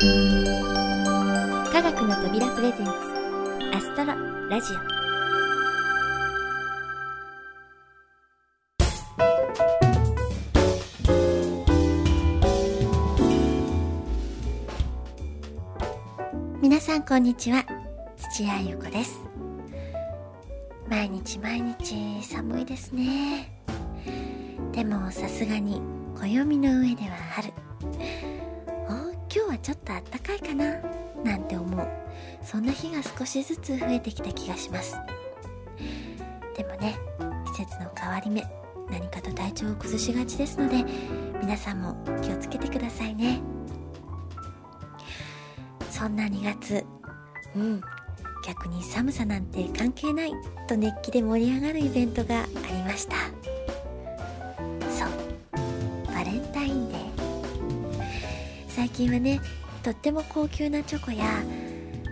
科学の扉プレゼンツアストロラジオ。皆さんこんにちは。土屋ゆ子です。毎日毎日寒いですね。でもさすがに暦の上では春。ちょっと暖かいかななんて思う。そんな日が少しずつ増えてきた気がします。でもね季節の変わり目何かと体調を崩しがちですので皆さんも気をつけてくださいね。そんな2月うん逆に寒さなんて関係ないと熱気で盛り上がるイベントがありました。近はねとっても高級なチョコや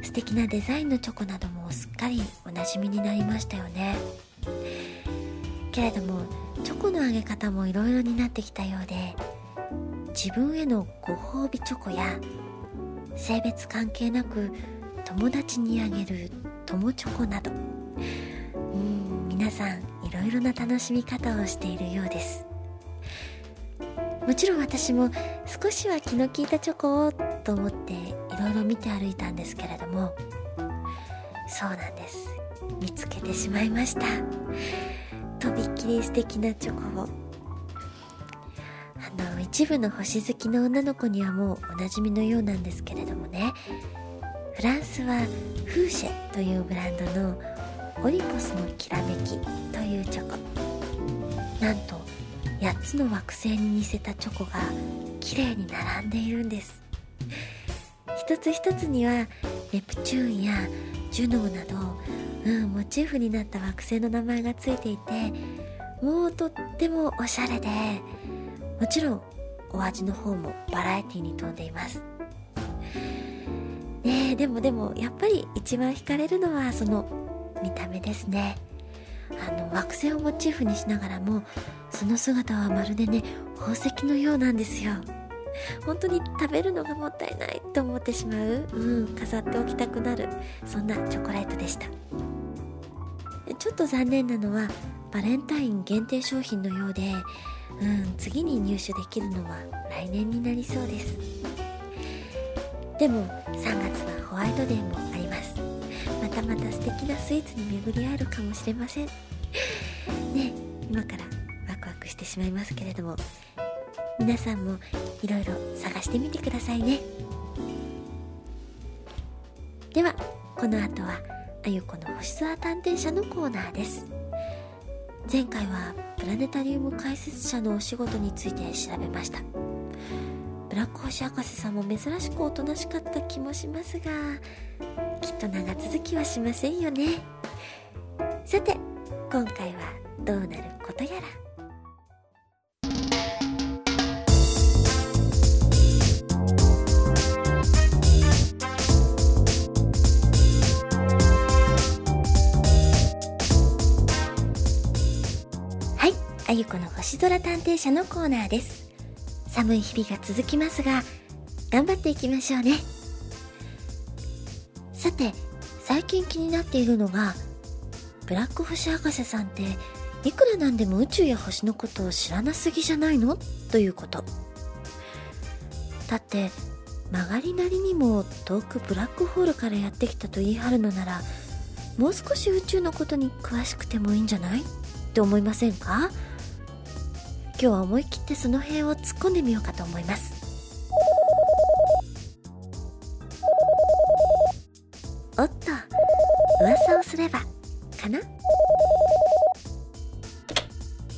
素敵なデザインのチョコなどもすっかりおなじみになりましたよね。けれどもチョコのあげ方もいろいろになってきたようで自分へのご褒美チョコや性別関係なく友達にあげる友チョコなど。うん皆さんいろいろな楽しみ方をしているようです。もちろん私も少しは気の利いたチョコをと思っていろいろ見て歩いたんですけれどもそうなんです。見つけてしまいました。とびっきり素敵なチョコを。あの一部の星好きの女の子にはもうおなじみのようなんですけれどもね。フランスはフーシェというブランドのオリポスのきらめきというチョコ。なんと8つの惑星に似せたチョコが綺麗に並んでいるんです。一つ一つにはネプチューンやジュノーなど、うん、モチーフになった惑星の名前がついていてもうとってもおしゃれでもちろんお味の方もバラエティに富んでいます。ねえでもでもやっぱり一番惹かれるのはその見た目ですね。あの惑星をモチーフにしながらもその姿はまるでね宝石のようなんですよ。本当に食べるのがもったいないと思ってしまう、うん、飾っておきたくなる。そんなチョコレートでした。ちょっと残念なのはバレンタイン限定商品のようで、うん、次に入手できるのは来年になりそうです。でも3月はホワイトデーもあります。またまた素敵なスイーツに巡り合えるかもしれません。ね今からしてしまいますけれども皆さんもいろいろ探してみてくださいね。ではこの後はあゆこの星空探偵社のコーナーです。前回はプラネタリウム解説者のお仕事について調べました。ブラック星博士さんも珍しくおとなしかった気もしますがきっと長続きはしませんよね。さて今回はどうなることやら。あゆこの星空探偵社のコーナーです。寒い日々が続きますが頑張っていきましょうね。さて最近気になっているのがブラック星博士さんっていくらなんでも宇宙や星のことを知らなすぎじゃないの？ということ。だって曲がりなりにも遠くブラックホールからやってきたと言い張るのならもう少し宇宙のことに詳しくてもいいんじゃない？って思いませんか？今日は思い切ってその辺を突っ込んでみようかと思います。おっと噂をすればかな？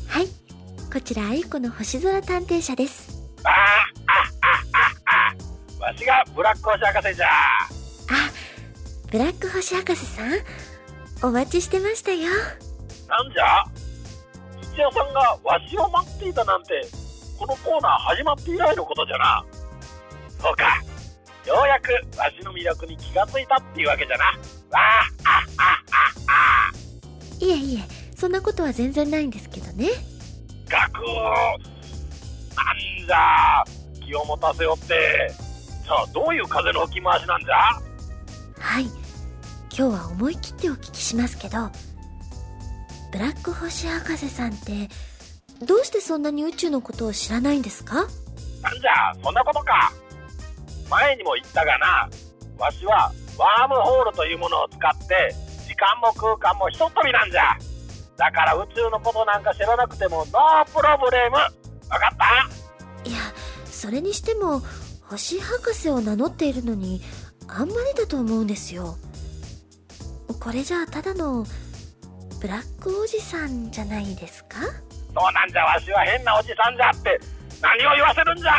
はいこちらあゆこの星空探偵社です。ああああわしがブラック星博士じゃ。あブラック星博士さん？お待ちしてましたよ。なんじゃ？土屋さんがわしを待っていたなんてこのコーナー始まって以来のことじゃな。そうか。ようやくわしの魅力に気がついたっていうわけじゃな。わあああああいえいえそんなことは全然ないんですけどね。学をなんじゃ気を持たせよって。じゃあどういう風の吹き回しなんじゃ？はい。今日は思い切ってお聞きしますけどブラック星博士さんってどうしてそんなに宇宙のことを知らないんですか？なんじゃそんなことか。前にも言ったがなわしはワームホールというものを使って時間も空間もひとっ飛びなんじゃ。だから宇宙のことなんか知らなくてもノープロブレム。わかった？いやそれにしても星博士を名乗っているのにあんまりだと思うんですよ。これじゃあただのブラックおじさんじゃないですか？そうなんじゃわしは変なおじさんじゃって。何を言わせるんじゃ。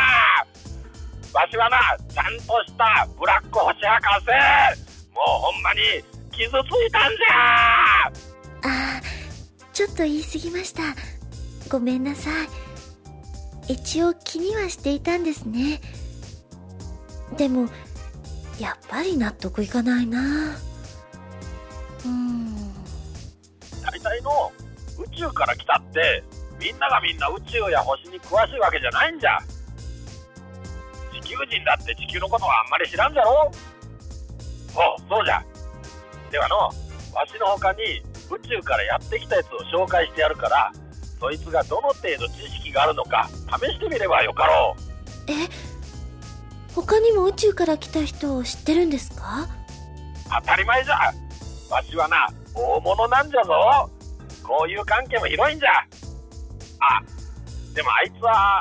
わしはなちゃんとしたブラック星博士。もうほんまに傷ついたんじゃ。ああちょっと言い過ぎました。ごめんなさい。一応気にはしていたんですね。でもやっぱり納得いかないな。うん大体の宇宙から来たってみんながみんな宇宙や星に詳しいわけじゃないんじゃ。地球人だって地球のことはあんまり知らんじゃろ。そうそうじゃ。ではのわしの他に宇宙からやってきたやつを紹介してやるからそいつがどの程度知識があるのか試してみればよかろう。え他にも宇宙から来た人を知ってるんですか？当たり前じゃ。わしはな大物なんじゃぞ。こういう関係も広いんじゃ。あでもあいつは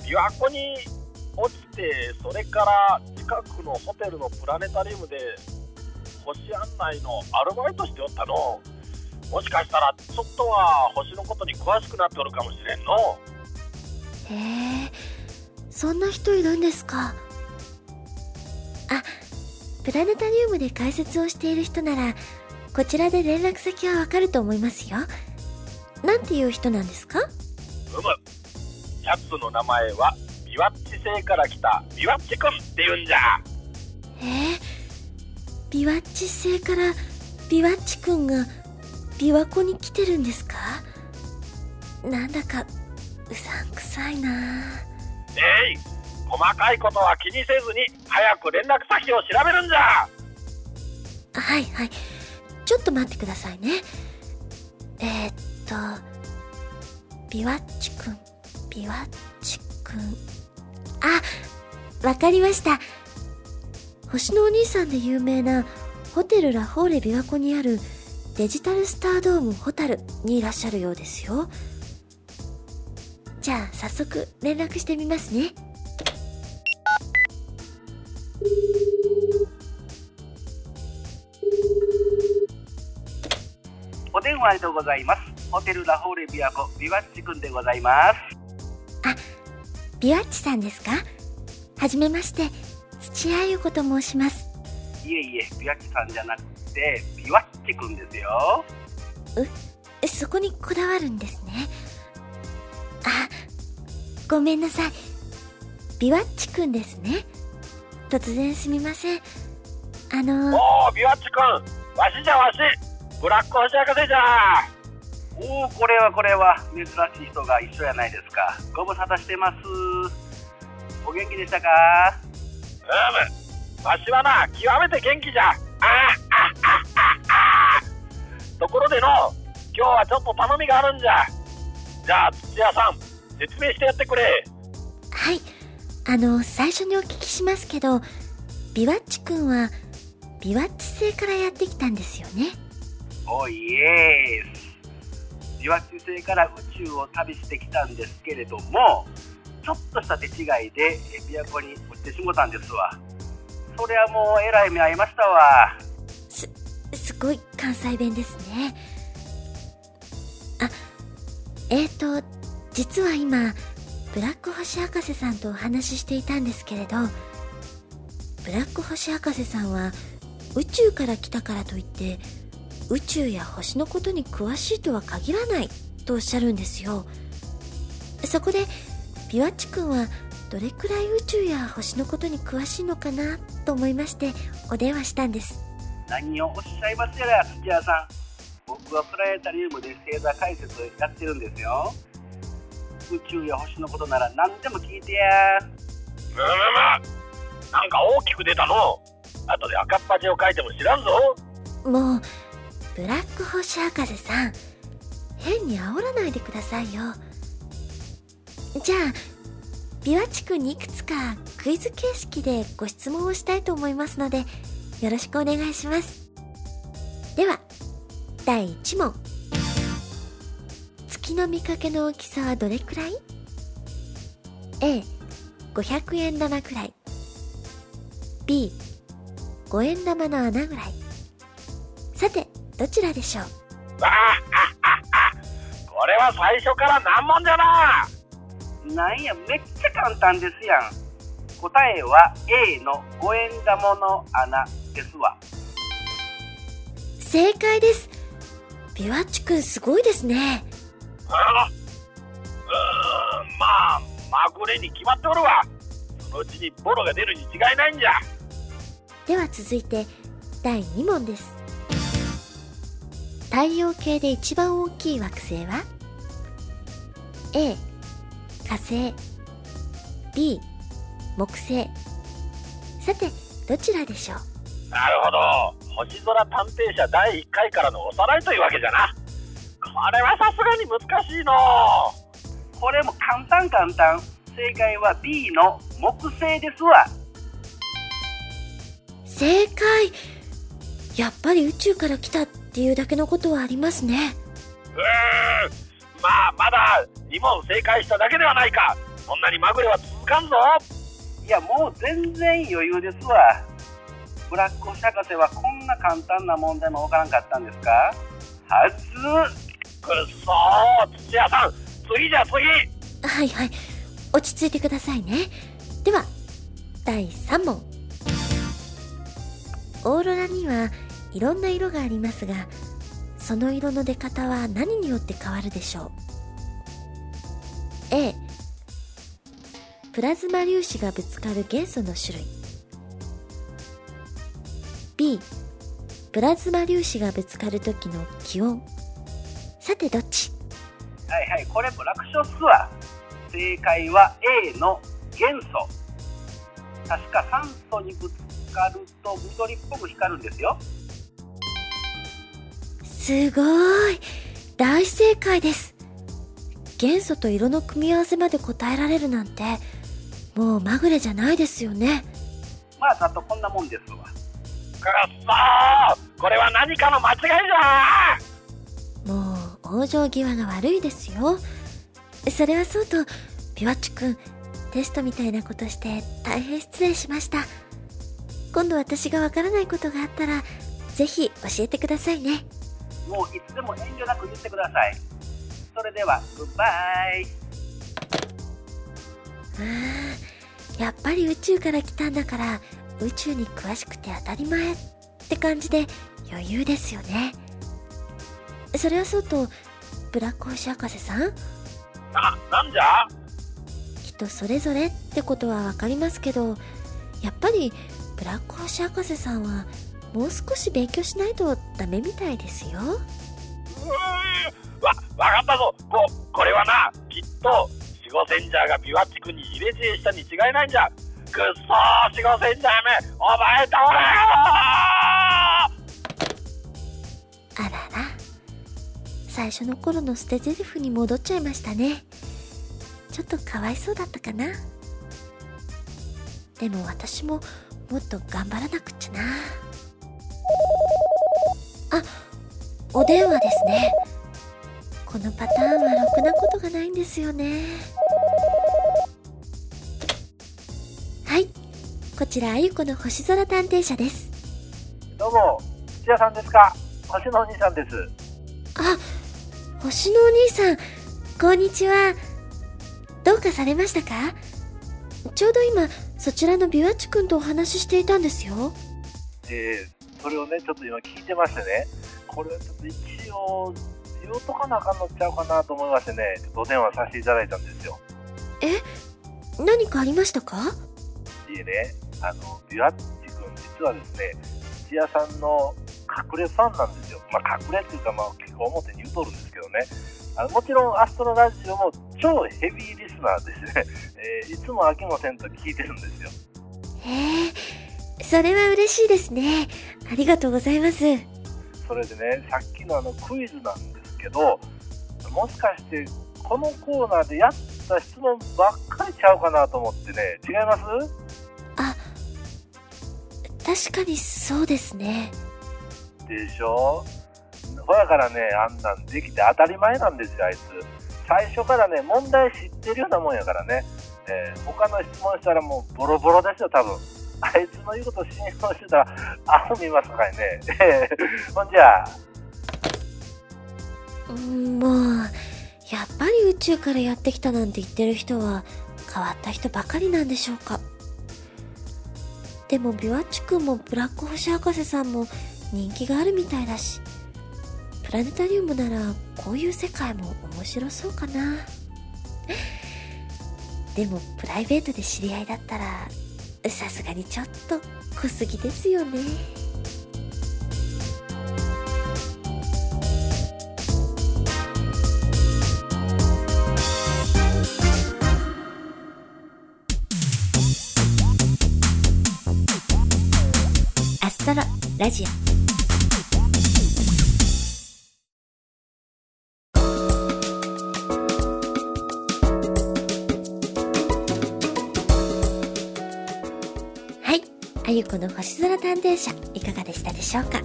琵琶湖に落ちてそれから近くのホテルのプラネタリウムで星案内のアルバイトしておったの。もしかしたらちょっとは星のことに詳しくなっておるかもしれんの。へえそんな人いるんですか？あプラネタリウムで解説をしている人ならこちらで連絡先はわかると思いますよ。なんていう人なんですか？うむ。やつの名前はビワッチ星から来たビワッチくんって言うんじゃ。えー、ビワッチ星からビワッチくんが琵琶湖に来てるんですか？なんだかうさんくさいな。えい細かいことは気にせずに早く連絡先を調べるんじゃ。はいはいちょっと待ってくださいね。えー、っとビワッチくんビワッチくんあわかりました。星のお兄さんで有名なホテルラフォーレ琵琶湖にあるデジタルスタードームホタルにいらっしゃるようですよ。じゃあ早速連絡してみますね。お電話ありがとうございます。ホテルラフォーレ琵琶湖ビワッチくんでございます。あビワッチさんですか？はじめまして。土屋優子と申します。いえいえビワッチさんじゃなくてビワッチくんですよ。うそこにこだわるんですね。あごめんなさい。ビワッチくんですね。突然すみません。あのおおビワッチくんわしじゃわしブラック星博士じゃおおこれはこれは珍しい人が一緒やないですか。ご無沙汰してます。お元気でしたか？うむわしはな極めて元気じゃ。あああああところでの今日はちょっと頼みがあるんじゃ。じゃあ土屋さん説明してやってくれ。はい。あの最初にお聞きしますけどビワッチくんはビワッチ星からやってきたんですよねおいえーすビワッチ星から宇宙を旅してきたんですけれどもちょっとした手違いで琵琶湖に落ちてしもたんですわ。そりゃもうえらい目合いましたわ。すすごい関西弁ですね。あえーと実は今ブラック星博士さんとお話ししていたんですけれどブラック星博士さんは宇宙から来たからといって宇宙や星のことに詳しいとは限らないとおっしゃるんですよ。そこでビワッチ君はどれくらい宇宙や星のことに詳しいのかなと思いましてお電話したんです。何をおっしゃいますやら土屋さん。僕はプラネタリウムで星座解説をやってるんですよ。宇宙や星のことなら何でも聞いてや。むむむなんか大きく出たの。後で赤っ端を書いても知らんぞ。もうブラック星博士さん。変に煽らないでくださいよ。じゃあビワチ君にいくつかクイズ形式でご質問をしたいと思いますのでよろしくお願いします。では第1問。月の見かけの大きさはどれくらい？A500 円玉くらい。B5 円玉の穴ぐらい。さてどちらでしょう？これは最初から難問じゃな。なんや、めっちゃ簡単ですやん。答えは A の5円玉の穴ですわ。正解です。ビワッチ君すごいですね。あうーんまあまぐれに決まっておるわ。そのうちにボロが出るに違いないんじゃ。では続いて第2問です太陽系で一番大きい惑星は？A 火星。B 木星。さてどちらでしょう？なるほど。星空探偵社第1回からのおさらいというわけじゃな。これはさすがに難しいの。これも簡単簡単。正解は B の木星ですわ。正解。やっぱり宇宙から来たっていうだけのことはありますね。うーん。まあまだ2問正解しただけではないか。そんなにまぐれは続かんぞ。いや、もう全然余裕ですわ。ブラック星博士はこんな簡単な問題もわからんかったんですか？はずくっそー土屋さん。次じゃ次。はいはい。落ち着いてくださいね。では第3問。オーロラにはいろんな色がありますがその色の出方は何によって変わるでしょう？A プラズマ粒子がぶつかる元素の種類 B プラズマ粒子がぶつかる時の気温さてどっち？はいはい、これも楽勝っすわ。正解は A の元素。確か酸素にぶつかると緑っぽく光るんですよ。すごい。大正解です。元素と色の組み合わせまで答えられるなんてもうまぐれじゃないですよね。まあ、ざっとこんなもんですわ。くっそーこれは何かの間違いじゃもう往生際が悪いですよ。それはそうとピワッチくんテストみたいなことして大変失礼しました。今度私がわからないことがあったらぜひ教えてくださいねもういつでも遠慮なく言ってください。それでは、グッバイ。あーやっぱり宇宙から来たんだから宇宙に詳しくて当たり前って感じで余裕ですよねそれはそうとブラック星博士さん？ななんじゃ？人それぞれってことは分かりますけどやっぱりブラック星博士さんはもう少し勉強しないとダメみたいですよ。わわかったぞ。ここれはなきっと守護センジャーがビワッチ君に入れ知恵したに違いないんじゃ。くっそー守護センジャーめお前倒れあらら。最初の頃の捨て台詞に戻っちゃいましたね。ちょっとかわいそうだったかな。でも私ももっと頑張らなくっちゃな。お電話ですね。このパターンはろくなことがないんですよね。はい。こちらあゆこの星空探偵社です。どうも、土屋さんですか？星のお兄さんです。あ、星のお兄さん、こんにちは。どうかされましたか？ちょうど今、そちらのビワッチ君とお話ししていたんですよ。えー、それをね、ちょっと今聞いてましてね、これちょっと一応、言おうとかなあかんのちゃうかなと思いましてね、ちょっとお電話させていただいたんですよ。何かありましたか？いえね、あの、ビワッチ君、実はですね、土屋さんの隠れファンなんですよ。まあ、隠れっていうか、まあ、結構表に言うとるんですけどね。あのもちろん、アストロラジオも超ヘビーリスナーですね。えーいつも飽きませんと聞いてるんですよ。へえ、それは嬉しいですね。ありがとうございます。それでね、さっきのあのクイズなんですけど、もしかしてこのコーナーでやった質問ばっかりちゃうかなと思ってね、違います？あ、確かにそうですね。でしょ？ほやからね、あんなんできて当たり前なんですよ、あいつ。最初からね、問題知ってるようなもんやからね。えー、他の質問したらもうボロボロですよ、多分。あいつの言うこと信用してたら、アホ見ますからね。ほんじゃ。うん、もう、やっぱり宇宙からやってきたなんて言ってる人は変わった人ばかりなんでしょうか。でもビワッチ君もブラック星博士さんも人気があるみたいだし、プラネタリウムならこういう世界も面白そうかな。でもプライベートで知り合いだったらさすがにちょっと濃すぎですよね。アストロラジオ。ゆこの星空探偵社いかがでしたでしょうか？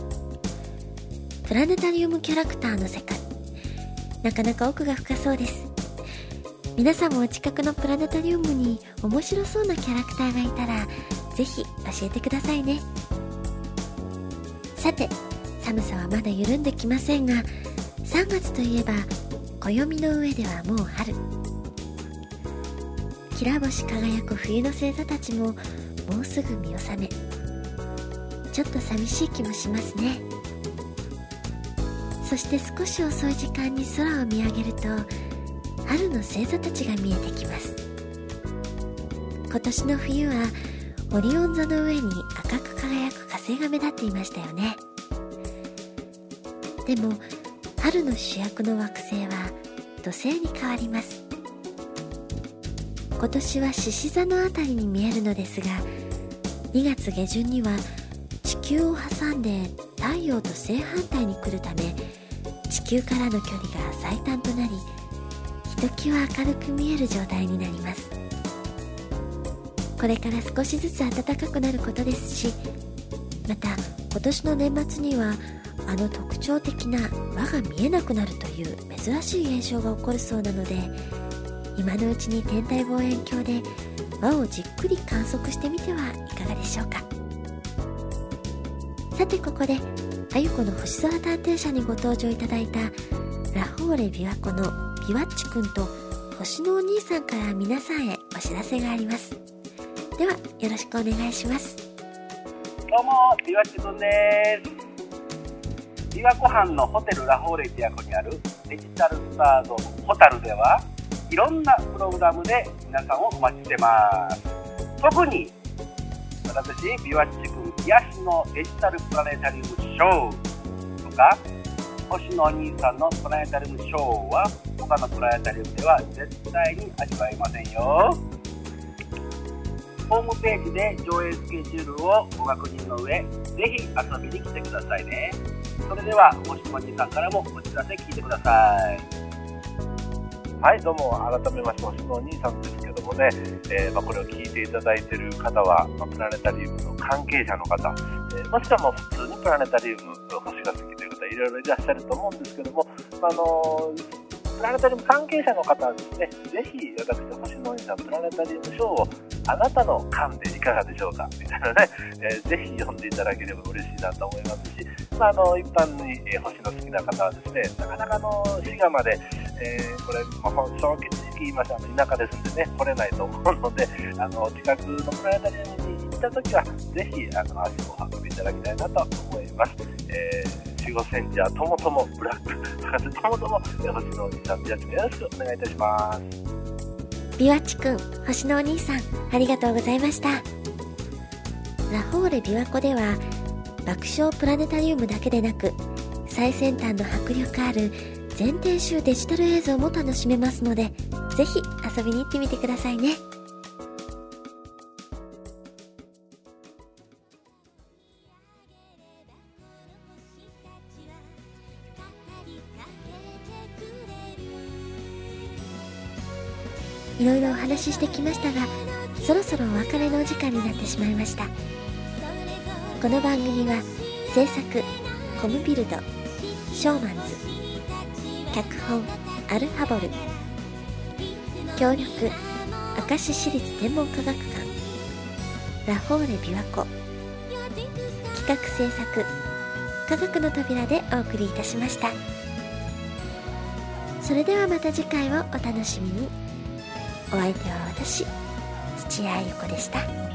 プラネタリウムキャラクターの世界。なかなか奥が深そうです。皆さんもお近くのプラネタリウムに面白そうなキャラクターがいたらぜひ教えてくださいね。さて寒さはまだ緩んできませんが3月といえば暦の上ではもう春。きら星輝く冬の星座たちももうすぐ見納めちょっと寂しい気もしますね。そして少し遅い時間に空を見上げると春の星座たちが見えてきます。今年の冬はオリオン座の上に赤く輝く火星が目立っていましたよね。でも春の主役の惑星は土星に変わります。今年は獅子座の辺りに見えるのですが2月下旬には地球を挟んで太陽と正反対に来るため地球からの距離が最短となりひときわ明るく見える状態になります。これから少しずつ暖かくなることですしまた今年の年末にはあの特徴的な輪が見えなくなるという珍しい現象が起こるそうなので今のうちに天体望遠鏡で輪をじっくり観測してみてはいかがでしょうか。さてここであゆこの星空探偵社にご登場いただいたラホーレ琵琶湖のビワッチくんと星のお兄さんから皆さんへお知らせがあります。ではよろしくお願いします。どうもビワッチくんです。琵琶湖畔のホテルラホーレ琵琶湖にあるデジタルスターズホタルではいろんなプログラムで皆さんをお待ちしてます。特に私ビワッチ君癒しのデジタルプラネタリウムショーとか星のお兄さんのプラネタリウムショーは他のプラネタリウムでは絶対に味わえませんよ。ホームページで上映スケジュールをご確認の上ぜひ遊びに来てくださいね。それでは星のお兄さんからもお知らせ聞いてください。はい、どうも、改めまして、星のお兄さんですけどもね、えー、まあ、これを聞いていただいている方は、まあ、プラネタリウムの関係者の方、えー、もしくはもう普通にプラネタリウム星が好きという方、いろいろいらっしゃると思うんですけども、まあの、プラネタリウム関係者の方はですね、ぜひ私、星のお兄さんプラネタリウムショーをあなたの勘でいかがでしょうかみたいなね、えー、ぜひ読んでいただければ嬉しいなと思いますし、まあ、あの一般に、え、星の好きな方はですね、なかなかの滋賀まで、えー、これ、まあ、正直言いましたあの田舎ですんでね、来れないと思うので、あの近くのプラネタリウムに行った時は、ぜひあの足を運びいただきたいなと思います。えー、守護センジャーともともブラック博士ともとも星のおじさんよろしくお願いいたします。ビワチくん、星のお兄さん、ありがとうございました。ラホーレ琵琶湖では、爆笑プラネタリウムだけでなく、最先端の迫力ある全編集デジタル映像も楽しめますので、ぜひ遊びに行ってみてくださいね。いろいろお話ししてきましたが、そろそろお別れのお時間になってしまいました。この番組は制作コムビルドショーマンズ脚本アルファボル。協力明石市立天文科学館。ラフォーレ琵琶湖。企画制作科学の扉でお送りいたしました。それではまた次回をお楽しみに。お相手は私土屋ゆ子でした。